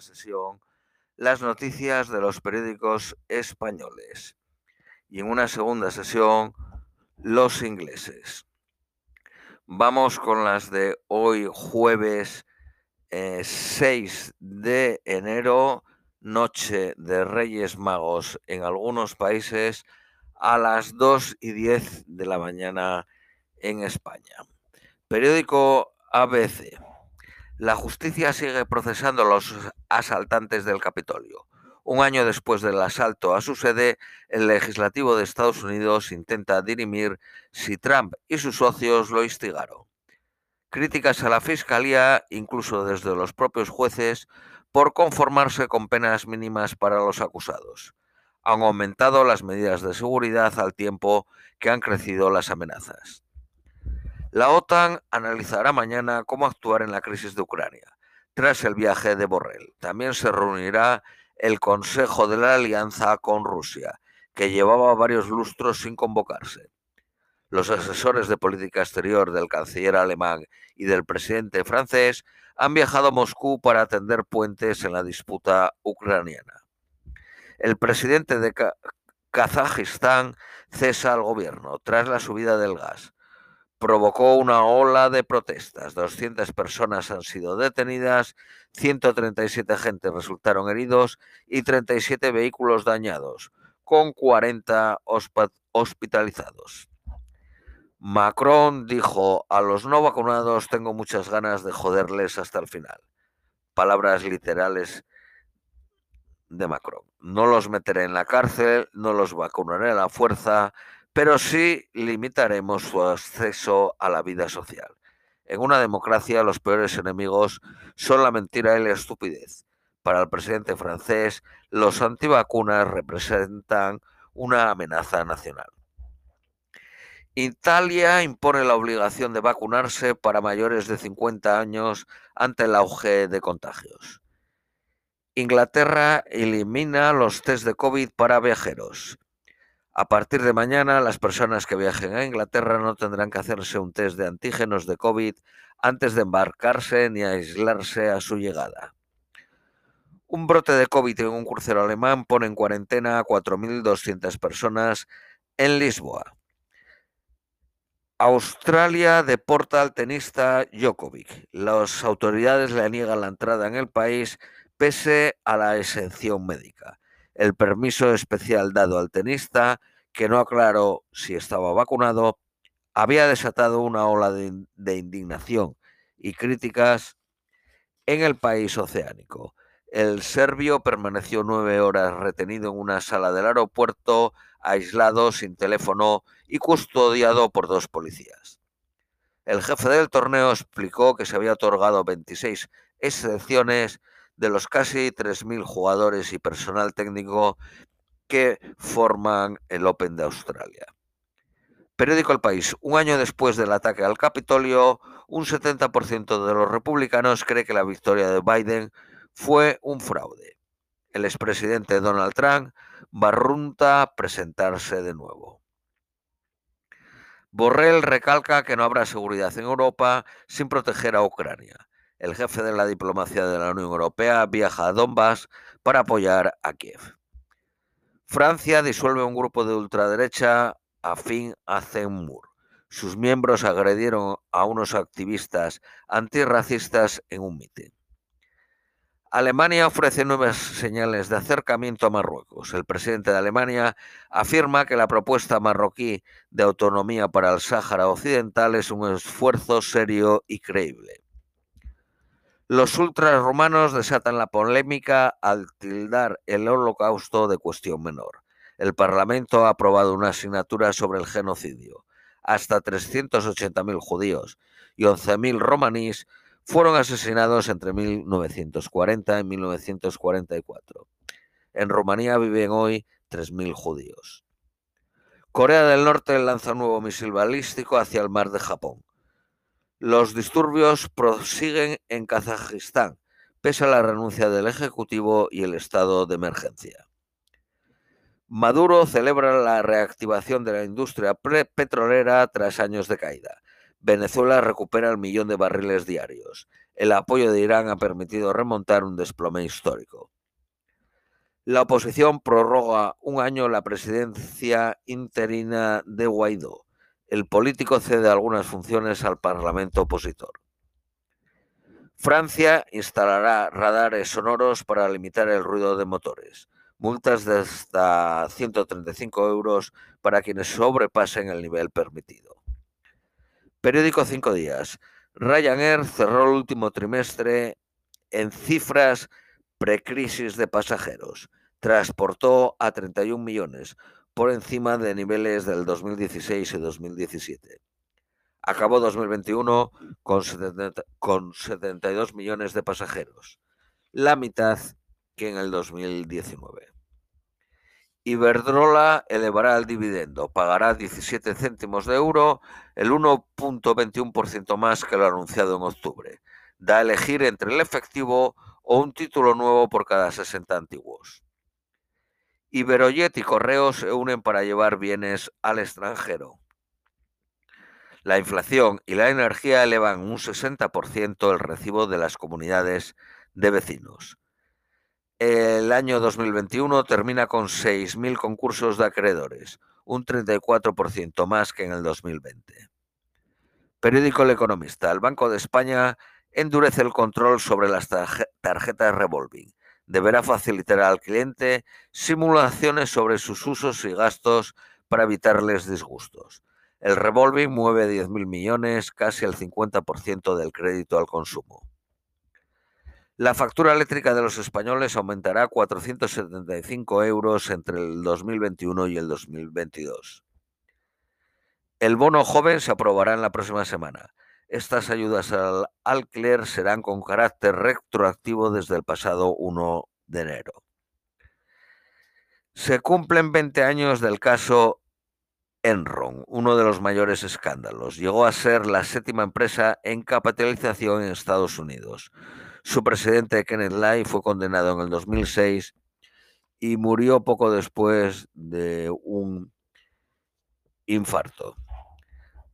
sesión las noticias de los periódicos españoles y en una segunda sesión los ingleses. Vamos con las de hoy jueves 6 eh, de enero, noche de Reyes Magos en algunos países a las 2 y 10 de la mañana en España. Periódico ABC. La justicia sigue procesando a los asaltantes del Capitolio. Un año después del asalto a su sede, el legislativo de Estados Unidos intenta dirimir si Trump y sus socios lo instigaron. Críticas a la Fiscalía, incluso desde los propios jueces, por conformarse con penas mínimas para los acusados. Han aumentado las medidas de seguridad al tiempo que han crecido las amenazas. La OTAN analizará mañana cómo actuar en la crisis de Ucrania, tras el viaje de Borrell. También se reunirá el Consejo de la Alianza con Rusia, que llevaba varios lustros sin convocarse. Los asesores de política exterior del canciller alemán y del presidente francés han viajado a Moscú para atender puentes en la disputa ucraniana. El presidente de Kazajistán cesa al gobierno tras la subida del gas provocó una ola de protestas. 200 personas han sido detenidas, 137 agentes resultaron heridos y 37 vehículos dañados, con 40 hospitalizados. Macron dijo, a los no vacunados tengo muchas ganas de joderles hasta el final. Palabras literales de Macron. No los meteré en la cárcel, no los vacunaré a la fuerza, pero sí limitaremos su acceso a la vida social. En una democracia los peores enemigos son la mentira y la estupidez. Para el presidente francés, los antivacunas representan una amenaza nacional. Italia impone la obligación de vacunarse para mayores de 50 años ante el auge de contagios. Inglaterra elimina los test de COVID para viajeros. A partir de mañana, las personas que viajen a Inglaterra no tendrán que hacerse un test de antígenos de COVID antes de embarcarse ni aislarse a su llegada. Un brote de COVID en un crucero alemán pone en cuarentena a 4.200 personas en Lisboa. Australia deporta al tenista Djokovic. Las autoridades le niegan la entrada en el país pese a la exención médica el permiso especial dado al tenista, que no aclaró si estaba vacunado, había desatado una ola de, indignación y críticas en el país oceánico. El serbio permaneció nueve horas retenido en una sala del aeropuerto, aislado, sin teléfono y custodiado por dos policías. El jefe del torneo explicó que se había otorgado 26 excepciones de los casi 3.000 jugadores y personal técnico que forman el Open de Australia. Periódico El País. Un año después del ataque al Capitolio, un 70% de los republicanos cree que la victoria de Biden fue un fraude. El expresidente Donald Trump barrunta presentarse de nuevo. Borrell recalca que no habrá seguridad en Europa sin proteger a Ucrania el jefe de la diplomacia de la Unión Europea viaja a Donbass para apoyar a Kiev. Francia disuelve un grupo de ultraderecha afín a Zemmour. Sus miembros agredieron a unos activistas antirracistas en un mitin. Alemania ofrece nuevas señales de acercamiento a Marruecos. El presidente de Alemania afirma que la propuesta marroquí de autonomía para el Sáhara Occidental es un esfuerzo serio y creíble. Los ultrarromanos desatan la polémica al tildar el holocausto de cuestión menor. El Parlamento ha aprobado una asignatura sobre el genocidio. Hasta 380.000 judíos y 11.000 romaníes fueron asesinados entre 1940 y 1944. En Rumanía viven hoy 3.000 judíos. Corea del Norte lanza un nuevo misil balístico hacia el mar de Japón. Los disturbios prosiguen en Kazajistán, pese a la renuncia del Ejecutivo y el estado de emergencia. Maduro celebra la reactivación de la industria petrolera tras años de caída. Venezuela recupera el millón de barriles diarios. el apoyo de Irán ha permitido remontar un desplome histórico. La oposición prorroga un año la presidencia interina de Guaidó. El político cede algunas funciones al Parlamento opositor. Francia instalará radares sonoros para limitar el ruido de motores. Multas de hasta 135 euros para quienes sobrepasen el nivel permitido. Periódico Cinco Días. Ryanair cerró el último trimestre en cifras precrisis de pasajeros. Transportó a 31 millones, por encima de niveles del 2016 y 2017. Acabó 2021 con, con 72 millones de pasajeros, la mitad que en el 2019. Iberdrola elevará el dividendo, pagará 17 céntimos de euro, el 1.21% más que lo anunciado en octubre. Da a elegir entre el efectivo o un título nuevo por cada 60 antiguos. Iberojet y Correos se unen para llevar bienes al extranjero. La inflación y la energía elevan un 60% el recibo de las comunidades de vecinos. El año 2021 termina con 6.000 concursos de acreedores, un 34% más que en el 2020. Periódico El Economista. El Banco de España endurece el control sobre las tarjetas revolving. Deberá facilitar al cliente simulaciones sobre sus usos y gastos para evitarles disgustos. El revolving mueve 10.000 millones, casi el 50% del crédito al consumo. La factura eléctrica de los españoles aumentará 475 euros entre el 2021 y el 2022. El bono joven se aprobará en la próxima semana. Estas ayudas al alquiler serán con carácter retroactivo desde el pasado 1 de enero. Se cumplen 20 años del caso Enron, uno de los mayores escándalos. Llegó a ser la séptima empresa en capitalización en Estados Unidos. Su presidente, Kenneth Lai, fue condenado en el 2006 y murió poco después de un infarto.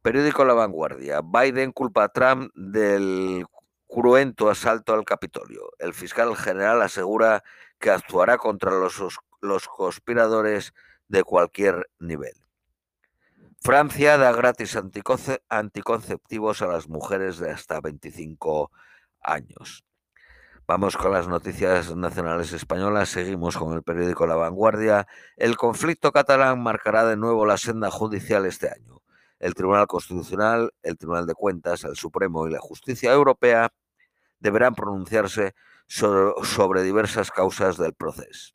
Periódico La Vanguardia. Biden culpa a Trump del cruento asalto al Capitolio. El fiscal general asegura que actuará contra los, los conspiradores de cualquier nivel. Francia da gratis anticonceptivos a las mujeres de hasta 25 años. Vamos con las noticias nacionales españolas. Seguimos con el periódico La Vanguardia. El conflicto catalán marcará de nuevo la senda judicial este año. El Tribunal Constitucional, el Tribunal de Cuentas, el Supremo y la Justicia Europea deberán pronunciarse sobre, diversas causas del proceso.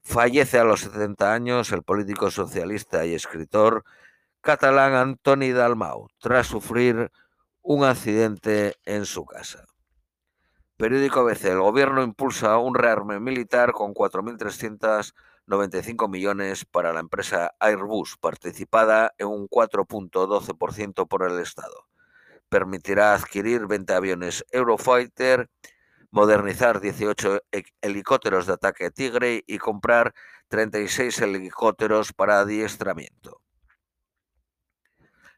Fallece a los 70 años el político socialista y escritor catalán Antoni Dalmau tras sufrir un accidente en su casa. Periódico ABC. El gobierno impulsa un rearme militar con 4.395 millones para la empresa Airbus, participada en un 4.12% por el Estado. Permitirá adquirir 20 aviones Eurofighter, modernizar 18 helicópteros de ataque Tigre y comprar 36 helicópteros para adiestramiento.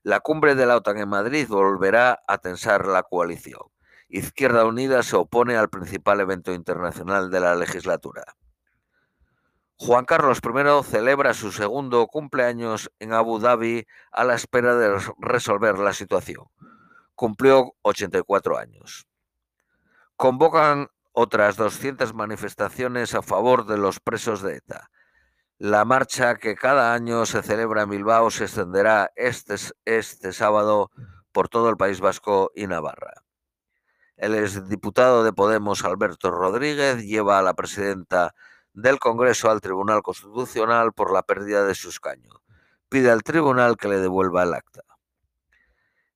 La cumbre de la OTAN en Madrid volverá a tensar la coalición. Izquierda Unida se opone al principal evento internacional de la legislatura. Juan Carlos I celebra su segundo cumpleaños en Abu Dhabi a la espera de resolver la situación. Cumplió 84 años. Convocan otras 200 manifestaciones a favor de los presos de ETA. La marcha que cada año se celebra en Bilbao se extenderá este, este sábado por todo el País Vasco y Navarra. El exdiputado de Podemos, Alberto Rodríguez, lleva a la presidenta del Congreso al Tribunal Constitucional por la pérdida de su escaño. Pide al tribunal que le devuelva el acta.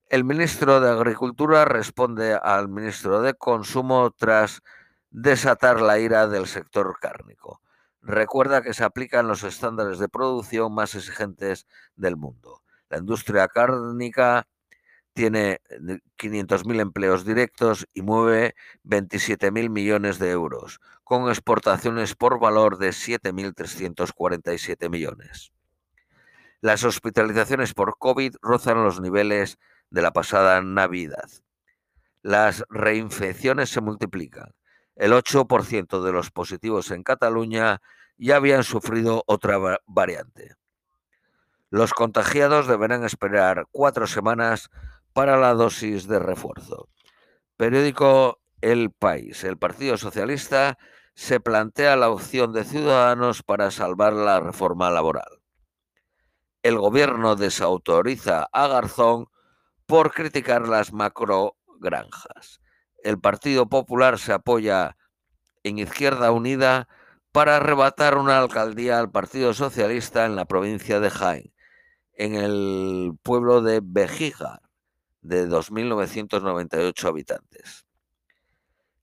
El ministro de Agricultura responde al ministro de Consumo tras desatar la ira del sector cárnico. Recuerda que se aplican los estándares de producción más exigentes del mundo. La industria cárnica tiene 500.000 empleos directos y mueve 27.000 millones de euros, con exportaciones por valor de 7.347 millones. Las hospitalizaciones por COVID rozan los niveles de la pasada Navidad. las reinfecciones se multiplican. El 8% de los positivos en Cataluña ya habían sufrido otra variante. Los contagiados deberán esperar cuatro semanas para la dosis de refuerzo. Periódico El País. El Partido Socialista se plantea la opción de Ciudadanos para salvar la reforma laboral. El gobierno desautoriza a Garzón por criticar las macrogranjas. El Partido Popular se apoya en Izquierda Unida para arrebatar una alcaldía al Partido Socialista en la provincia de Jaén, en el pueblo de Bejigar, de 2.998 habitantes.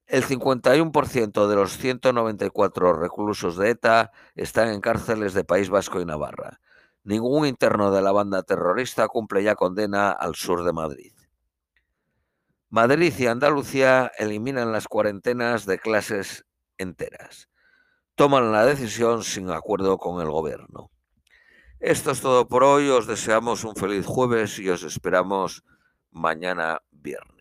El 51% de los 194 reclusos de ETA están en cárceles de País Vasco y Navarra. Ningún interno de la banda terrorista cumple ya condena al sur de Madrid. Madrid y Andalucía eliminan las cuarentenas de clases enteras. Toman la decisión sin acuerdo con el gobierno. Esto es todo por hoy. Os deseamos un feliz jueves y os esperamos mañana viernes.